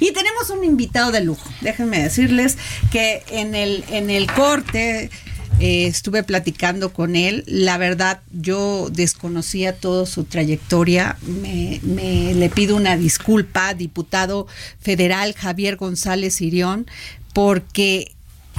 Y tenemos un invitado de lujo. Déjenme decirles que en el, en el corte eh, estuve platicando con él. La verdad, yo desconocía toda su trayectoria. Me, le pido una disculpa, diputado federal Javier González Irión, porque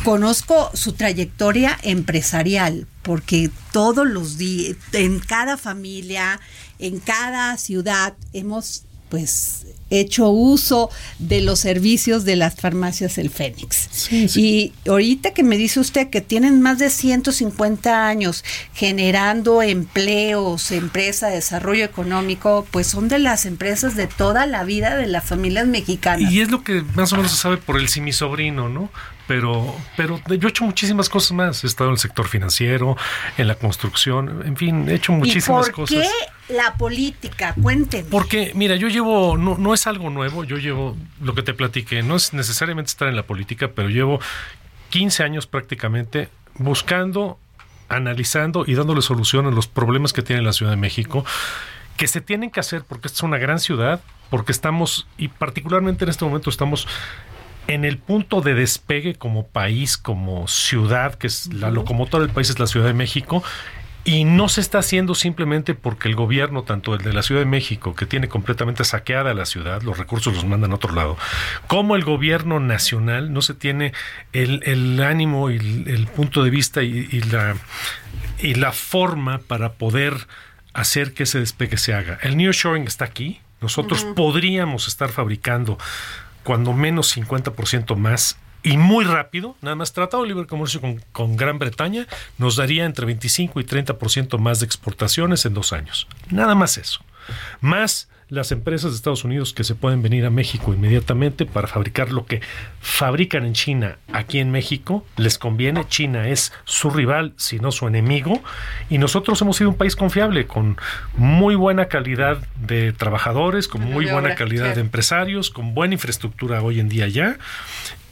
conozco su trayectoria empresarial, porque todos los días, en cada familia, en cada ciudad, hemos pues hecho uso de los servicios de las farmacias El Fénix. Y ahorita que me dice usted que tienen más de 150 años generando empleos, empresa, desarrollo económico, pues son de las empresas de toda la vida de las familias mexicanas. Y es lo que más o menos se sabe por el sí mi sobrino, ¿no? Pero, pero yo he hecho muchísimas cosas más. He estado en el sector financiero, en la construcción, en fin, he hecho muchísimas ¿Y por cosas. qué la política? Cuénteme. Porque, mira, yo llevo, no, no es algo nuevo, yo llevo lo que te platiqué, no es necesariamente estar en la política, pero llevo 15 años prácticamente buscando, analizando y dándole solución a los problemas que tiene la Ciudad de México, que se tienen que hacer porque esta es una gran ciudad, porque estamos, y particularmente en este momento estamos en el punto de despegue como país, como ciudad, que es la locomotora del país, es la Ciudad de México, y no se está haciendo simplemente porque el gobierno, tanto el de la Ciudad de México, que tiene completamente saqueada la ciudad, los recursos los mandan a otro lado, como el gobierno nacional no se tiene el, el ánimo y el, el, punto de vista y, y, la, y la forma para poder hacer que ese despegue se haga. El nearshoring está aquí. Nosotros uh -huh. podríamos estar fabricando cuando menos 50% más y muy rápido, nada más Tratado de Libre Comercio con, con, Gran Bretaña nos daría entre 25 y 30% más de exportaciones en dos años. Nada más eso. Más las empresas de Estados Unidos que se pueden venir a México inmediatamente para fabricar lo que fabrican en China aquí en México, les conviene. China es su rival, si no su enemigo. Y nosotros hemos sido un país confiable, con muy buena calidad de trabajadores, con muy buena calidad de empresarios, con buena infraestructura hoy en día ya.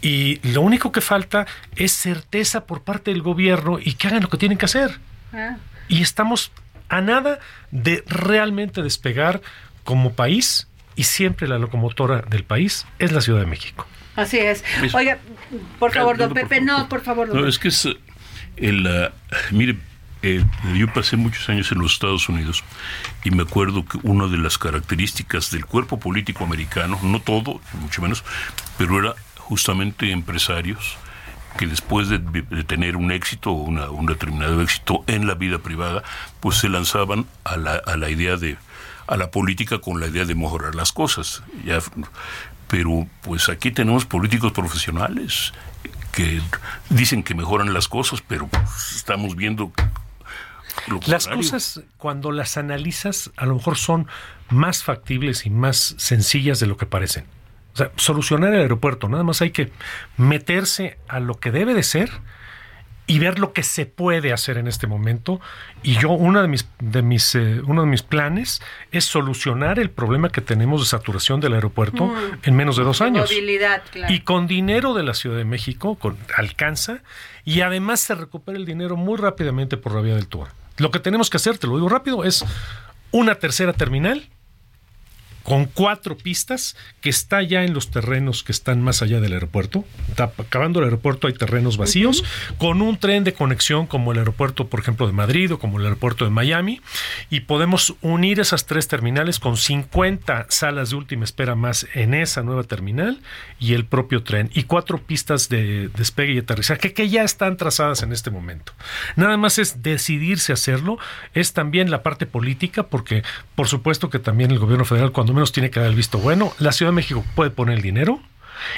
Y lo único que falta es certeza por parte del gobierno y que hagan lo que tienen que hacer. Ah. Y estamos a nada de realmente despegar como país y siempre la locomotora del país es la Ciudad de México. Así es. Oiga, por favor, don Pepe, no, por favor. Don no, es que es el, uh, mire, eh, yo pasé muchos años en los Estados Unidos y me acuerdo que una de las características del cuerpo político americano, no todo, mucho menos, pero era justamente empresarios que después de, de tener un éxito o un determinado éxito en la vida privada, pues se lanzaban a la, a la idea de a la política con la idea de mejorar las cosas. Ya, pero pues aquí tenemos políticos profesionales que dicen que mejoran las cosas, pero pues, estamos viendo lo las cosas cuando las analizas a lo mejor son más factibles y más sencillas de lo que parecen. O sea, solucionar el aeropuerto, nada más hay que meterse a lo que debe de ser y ver lo que se puede hacer en este momento. Y yo, uno de mis, de mis, eh, uno de mis planes es solucionar el problema que tenemos de saturación del aeropuerto mm. en menos de dos años. Movilidad, claro. Y con dinero de la Ciudad de México, con, alcanza, y además se recupera el dinero muy rápidamente por la vía del Tour. Lo que tenemos que hacer, te lo digo rápido, es una tercera terminal con cuatro pistas que está ya en los terrenos que están más allá del aeropuerto. Está acabando el aeropuerto, hay terrenos vacíos, con un tren de conexión como el aeropuerto, por ejemplo, de Madrid o como el aeropuerto de Miami, y podemos unir esas tres terminales con 50 salas de última espera más en esa nueva terminal y el propio tren, y cuatro pistas de despegue y aterrizaje que ya están trazadas en este momento. Nada más es decidirse a hacerlo, es también la parte política, porque por supuesto que también el gobierno federal cuando menos tiene que dar el visto bueno. La Ciudad de México puede poner el dinero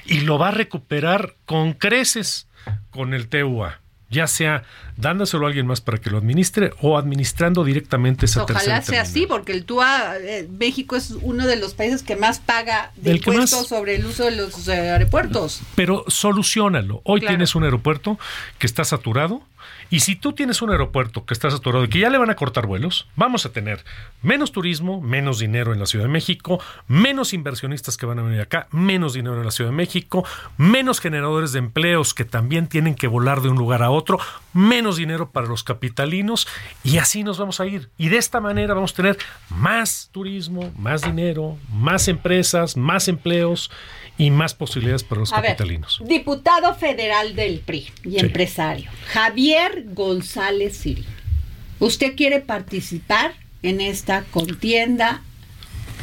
y lo va a recuperar con creces con el TUA ya sea dándoselo a alguien más para que lo administre o administrando directamente esa Ojalá sea así, porque el TUA, eh, México es uno de los países que más paga de impuestos sobre el uso de los eh, aeropuertos. Pero solucionalo. Hoy tienes un aeropuerto que está saturado, y si tú tienes un aeropuerto que está saturado y que ya le van a cortar vuelos, vamos a tener menos turismo, menos dinero en la Ciudad de México, menos inversionistas que van a venir acá, menos dinero en la Ciudad de México, menos generadores de empleos que también tienen que volar de un lugar a otro, menos dinero para los capitalinos y así nos vamos a ir. Y de esta manera vamos a tener más turismo, más dinero, más empresas, más empleos y más posibilidades para los capitalinos. diputado federal del PRI y empresario, Javier González Siri. ¿Usted quiere participar en esta contienda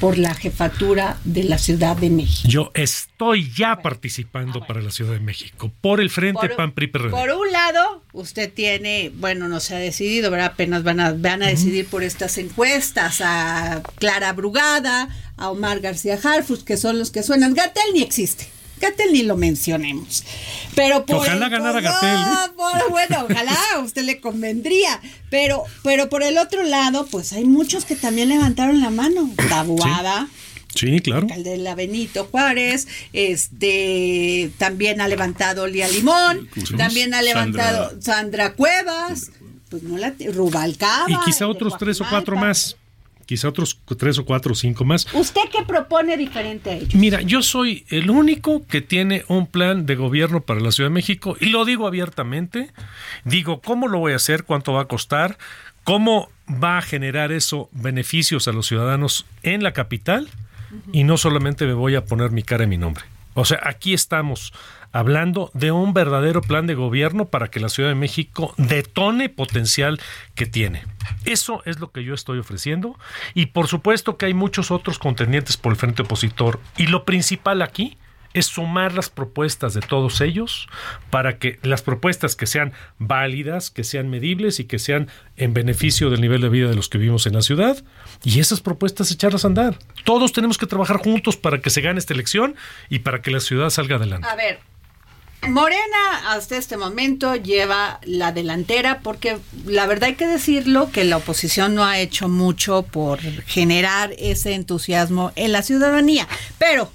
por la jefatura de la Ciudad de México. Yo estoy ya participando ah, para la Ciudad de México por el Frente PAN PRI PRD. Por un lado, usted tiene, bueno, no se ha decidido, ¿verdad? Apenas van a van a decidir por estas encuestas a Clara Brugada, a Omar García Harfus, que son los que suenan. Gatel ni existe. Gatel ni lo mencionemos. Pero por ojalá ganara Gatel. bueno, ojalá a usted le convendría. Pero, pero por el otro lado, pues hay muchos que también levantaron la mano. Tabuada. Sí. claro. El de la Benito Juárez, este también ha levantado Lía Limón, también ha levantado Sandra, Cuevas, pues no la Rubalcaba. Y quizá otros tres o cuatro más quizá otros tres o cuatro o cinco más. ¿Usted qué propone diferente a ellos? Mira, yo soy el único que tiene un plan de gobierno para la Ciudad de México y lo digo abiertamente. Digo, ¿cómo lo voy a hacer? ¿Cuánto va a costar? ¿Cómo va a generar eso beneficios a los ciudadanos en la capital? Y no solamente me voy a poner mi cara y mi nombre. O sea, aquí estamos hablando de un verdadero plan de gobierno para que la Ciudad de México detone potencial que tiene. Eso es lo que yo estoy ofreciendo y por supuesto que hay muchos otros contendientes por el frente opositor y lo principal aquí es sumar las propuestas de todos ellos para que las propuestas que sean válidas, que sean medibles y que sean en beneficio del nivel de vida de los que vivimos en la ciudad y esas propuestas echarlas a andar. Todos tenemos que trabajar juntos para que se gane esta elección y para que la ciudad salga adelante. A ver, Morena hasta este momento lleva la delantera porque la verdad hay que decirlo que la oposición no ha hecho mucho por generar ese entusiasmo en la ciudadanía. Pero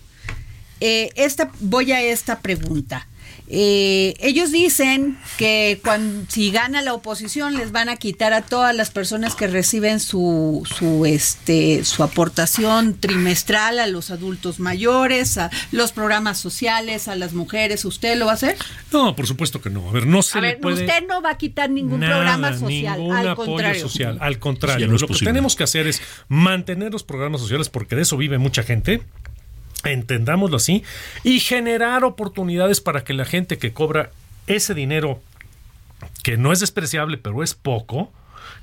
eh, esta, voy a esta pregunta. Eh, ellos dicen que cuando, si gana la oposición les van a quitar a todas las personas que reciben su, su, este, su aportación trimestral a los adultos mayores, a los programas sociales, a las mujeres. ¿Usted lo va a hacer? No, por supuesto que no. A ver, no se le puede... Usted no va a quitar ningún programa social. Ningún al apoyo contrario. social. Al contrario, lo que tenemos que hacer es mantener los programas sociales porque de eso vive mucha gente entendámoslo así, y generar oportunidades para que la gente que cobra ese dinero, que no es despreciable, pero es poco,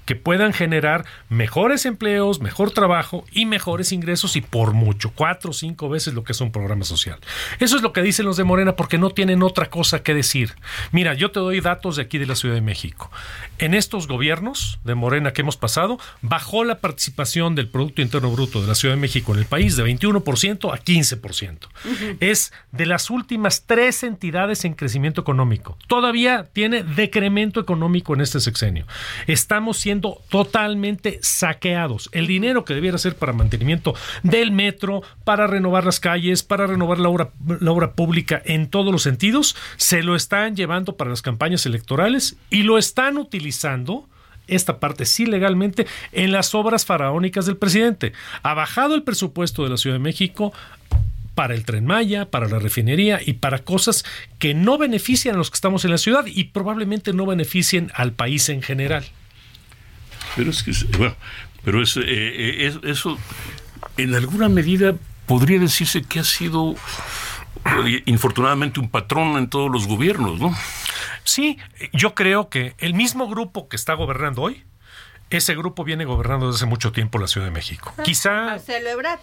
que puedan generar mejores empleos, mejor trabajo y mejores ingresos y por mucho, cuatro o cinco veces lo que es un programa social. Eso es lo que dicen los de Morena porque no tienen otra cosa que decir. Mira, yo te doy datos de aquí de la Ciudad de México. En estos gobiernos de Morena que hemos pasado, bajó la participación del Producto Interno Bruto de la Ciudad de México en el país de 21% a 15%. Es de las últimas tres entidades en crecimiento económico. Todavía tiene decremento económico en este sexenio. Siendo totalmente saqueados. El dinero que debiera ser para mantenimiento del metro, para renovar las calles, para renovar la obra, la obra pública en todos los sentidos, se lo están llevando para las campañas electorales y lo están utilizando esta parte sí legalmente en las obras faraónicas del presidente. Ha bajado el presupuesto de la Ciudad de México para el tren Maya, para la refinería y para cosas que no benefician a los que estamos en la ciudad y probablemente no beneficien al país en general. Pero es que, bueno, pero es, eh, eh, eso en alguna medida podría decirse que ha sido eh, infortunadamente un patrón en todos los gobiernos, ¿no? Sí, yo creo que el mismo grupo que está gobernando hoy, ese grupo viene gobernando desde hace mucho tiempo la Ciudad de México. Quizá... Marcelo Ebrard.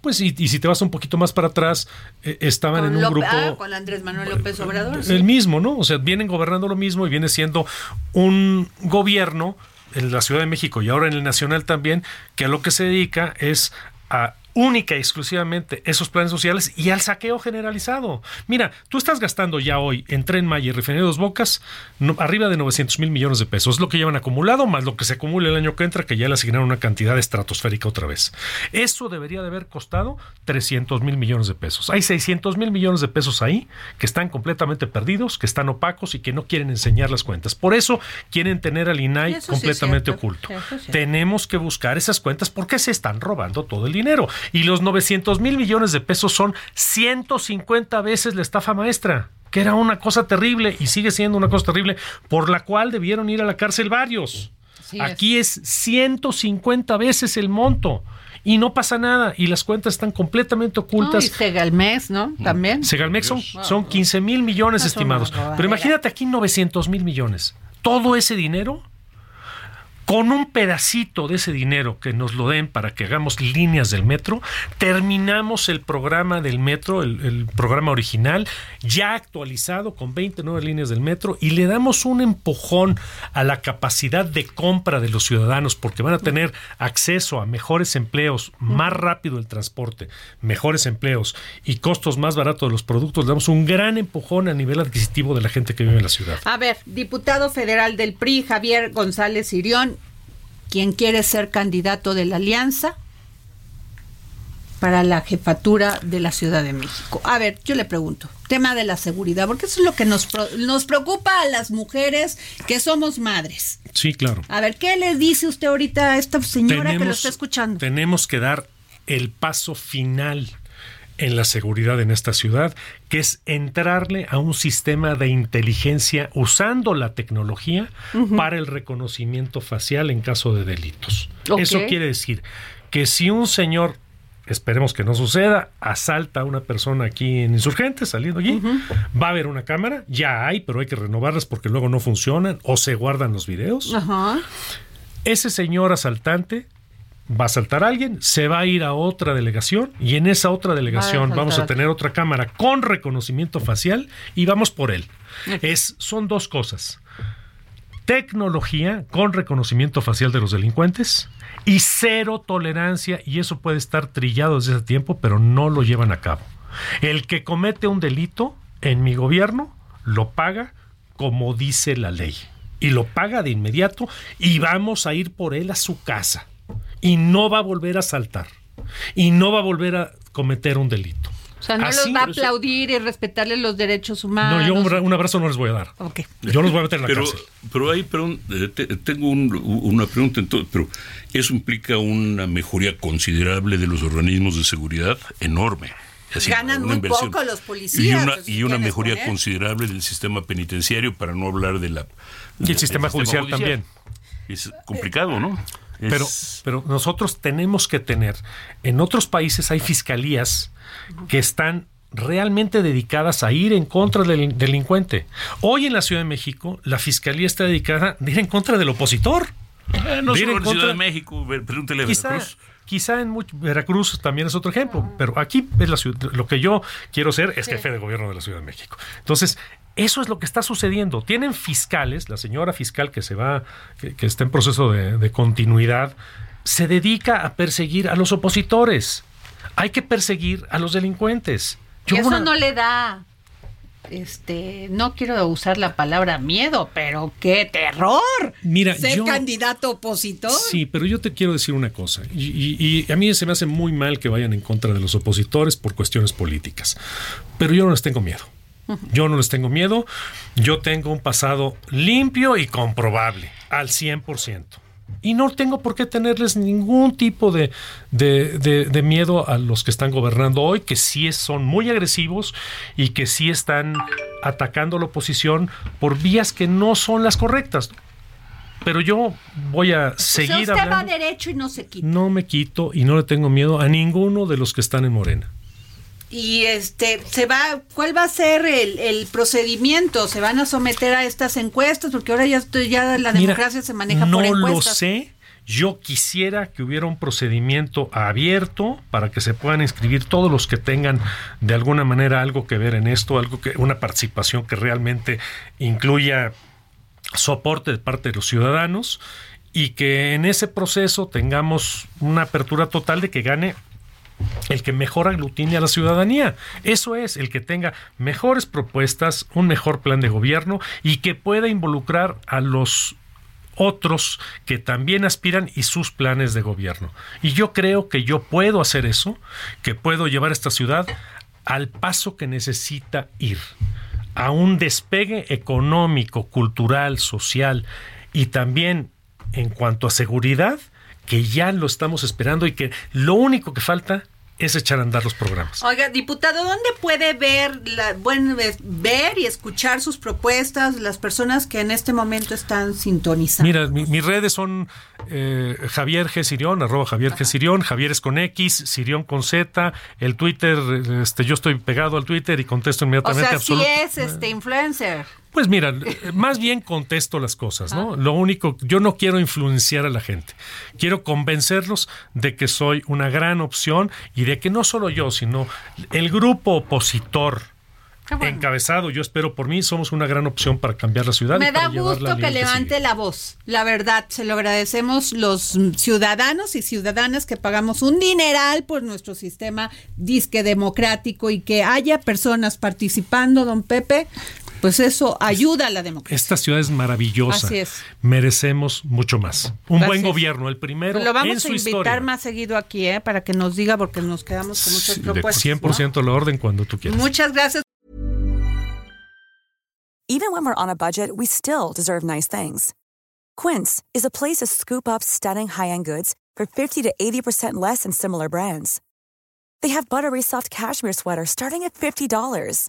Pues y, y si te vas un poquito más para atrás, eh, estaban en un grupo... ah, con Andrés Manuel López Obrador. sí. El mismo, ¿no? O sea, vienen gobernando lo mismo y viene siendo un gobierno en la Ciudad de México y ahora en el Nacional también, que a lo que se dedica es a única y exclusivamente esos planes sociales y al saqueo generalizado. Mira, tú estás gastando ya hoy en Tren Maya y Refinería Dos Bocas no- arriba de 900 mil millones de pesos. Es lo que llevan acumulado, más lo que se acumula el año que entra, que ya le asignaron una cantidad estratosférica otra vez. Eso debería de haber costado 300 mil millones de pesos. Hay 600 mil millones de pesos ahí que están completamente perdidos, que están opacos y que no quieren enseñar las cuentas. Por eso quieren tener al INAI sí completamente oculto. Tenemos que buscar esas cuentas porque se están robando todo el dinero. Y los 900 mil millones de pesos son 150 veces la estafa maestra, que era una cosa terrible y sigue siendo una cosa terrible por la cual debieron ir a la cárcel varios. Sí es. Aquí es 150 veces el monto. Y no pasa nada. Y las cuentas están completamente No, y ocultas. Segalmex, ¿no? También. Segalmex son, son 15 mil millones No, estimados. Pero imagínate aquí 900 mil millones. Todo ese dinero, con un pedacito de ese dinero que nos lo den para que hagamos líneas del metro, terminamos el programa del metro, el, programa original, ya actualizado con 29 líneas del metro y le damos un empujón a la capacidad de compra de los ciudadanos porque van a tener acceso a mejores empleos, más rápido el transporte, mejores empleos y costos más baratos de los productos. Le damos un gran empujón a nivel adquisitivo de la gente que vive en la ciudad. A ver, diputado federal del PRI, Javier González Irión, quien quiere ser candidato de la Alianza para la jefatura de la Ciudad de México. A ver, yo le pregunto, tema de la seguridad, porque eso es lo que nos, nos preocupa a las mujeres que somos madres. Sí, claro. A ver, ¿qué le dice usted ahorita a esta señora que lo está escuchando? Tenemos que dar el paso final en la seguridad en esta ciudad, que es entrarle a un sistema de inteligencia usando la tecnología para el reconocimiento facial en caso de delitos. Eso quiere decir que si un señor esperemos que no suceda, asalta a una persona aquí en Insurgentes, saliendo allí, va a haber una cámara, ya hay, pero hay que renovarlas porque luego no funcionan o se guardan los videos. Ese señor asaltante va a asaltar a alguien, se va a ir a otra delegación y en esa otra delegación vamos a a tener otra cámara con reconocimiento facial y vamos por él. Es, son dos cosas. Tecnología con reconocimiento facial de los delincuentes y cero tolerancia y eso puede estar trillado desde ese tiempo, pero no lo llevan a cabo. El que comete un delito en mi gobierno lo paga como dice la ley y lo paga de inmediato y vamos a ir por él a su casa y no va a volver a saltar y no va a volver a cometer un delito. O sea, no Así, los va a aplaudir y respetarle los derechos humanos. No, yo un, bra- un abrazo no les voy a dar. Ok. Yo los voy a meter en la Pero, cárcel. pero ahí, perdón, eh, te- tengo un- una pregunta, entonces, pero eso implica una mejoría considerable de los organismos de seguridad enorme. Así, Ganan una muy poco los policías, Y una, si y una mejoría considerable del sistema penitenciario, para no hablar de la... Y el sistema judicial también. Es complicado, ¿no? Es- Pero, pero nosotros tenemos que tener, en otros países hay fiscalías que están realmente dedicadas a ir en contra del delincuente. Hoy en la Ciudad de México, la fiscalía está dedicada a ir en contra del opositor. Eh, no solo en Ciudad de México, pregúntele a Quizá, Veracruz. quizá en Veracruz también es otro ejemplo, pero aquí es la ciudad, lo que yo quiero ser es jefe de gobierno de la Ciudad de México. Entonces, eso es lo que está sucediendo. Tienen fiscales, la señora fiscal que se va, que, que está en proceso de, de continuidad, se dedica a perseguir a los opositores. Hay que perseguir a los delincuentes. Yo eso una- no le da, este, no quiero usar la palabra miedo, pero qué terror. Mira, ser yo- candidato opositor. Sí, pero yo te quiero decir una cosa, y, y- y a mí se me hace muy mal que vayan en contra de los opositores por cuestiones políticas, pero yo no les tengo miedo. Yo no les tengo miedo, yo tengo un pasado limpio y comprobable, al 100%. Y no tengo por qué tenerles ningún tipo de, de- de- de miedo a los que están gobernando hoy, que sí son muy agresivos y que sí están atacando a la oposición por vías que no son las correctas. pero yo voy a seguir o sea, usted hablando. va derecho y no se quita. No me quito y no le tengo miedo a ninguno de los que están en Morena. Y este, se va, ¿cuál va a ser el, el procedimiento? ¿Se van a someter a estas encuestas? Porque ahora ya, ya la Mira, democracia se maneja no por lo sé. Yo quisiera que hubiera un procedimiento abierto para que se puedan inscribir todos los que tengan de alguna manera algo que ver en esto, algo que una participación que realmente incluya soporte de parte de los ciudadanos y que en ese proceso tengamos una apertura total de que gane el que mejor aglutine a la ciudadanía. Eso es, el que tenga mejores propuestas, un mejor plan de gobierno y que pueda involucrar a los otros que también aspiran y sus planes de gobierno. Y yo creo que yo puedo hacer eso, que puedo llevar esta ciudad al paso que necesita ir, a un despegue económico, cultural, social y también en cuanto a seguridad, que ya lo estamos esperando y que lo único que falta es echar a andar los programas. Oiga, diputado, ¿dónde puede ver, la, bueno, ver y escuchar sus propuestas las personas que en este momento están sintonizando? Mira, mi- mis redes son eh, Javier G. Sirión, arroba Javier G. Sirión, Javier es con X, Sirión con Z, el Twitter, este, yo estoy pegado al Twitter y contesto o inmediatamente. sea, sí es este influencer. Pues mira, más bien contesto las cosas, ¿no? Lo único, yo no quiero influenciar a la gente. Quiero convencerlos de que soy una gran opción y de que no solo yo, sino el grupo opositor bueno. encabezado, yo espero por mí, somos una gran opción para cambiar la ciudad. Me da gusto que levante la voz. La verdad, se lo agradecemos los ciudadanos y ciudadanas que pagamos un dineral por nuestro sistema disque democrático y que haya personas participando, don Pepe, pues eso ayuda a la democracia. Esta ciudad es maravillosa. Así es. Merecemos mucho más. Un Así buen gobierno, el primero Lo en vamos su a invitar historia. más seguido aquí, ¿eh? para que nos diga, porque nos quedamos con muchas propuestas. 100% la orden cuando tú ¿no? quieras. Muchas gracias. Even when we're on a budget, we still deserve nice things. Quince is a place to scoop up stunning high-end goods for 50 to 80% less than similar brands. They have buttery soft cashmere sweaters starting at $50,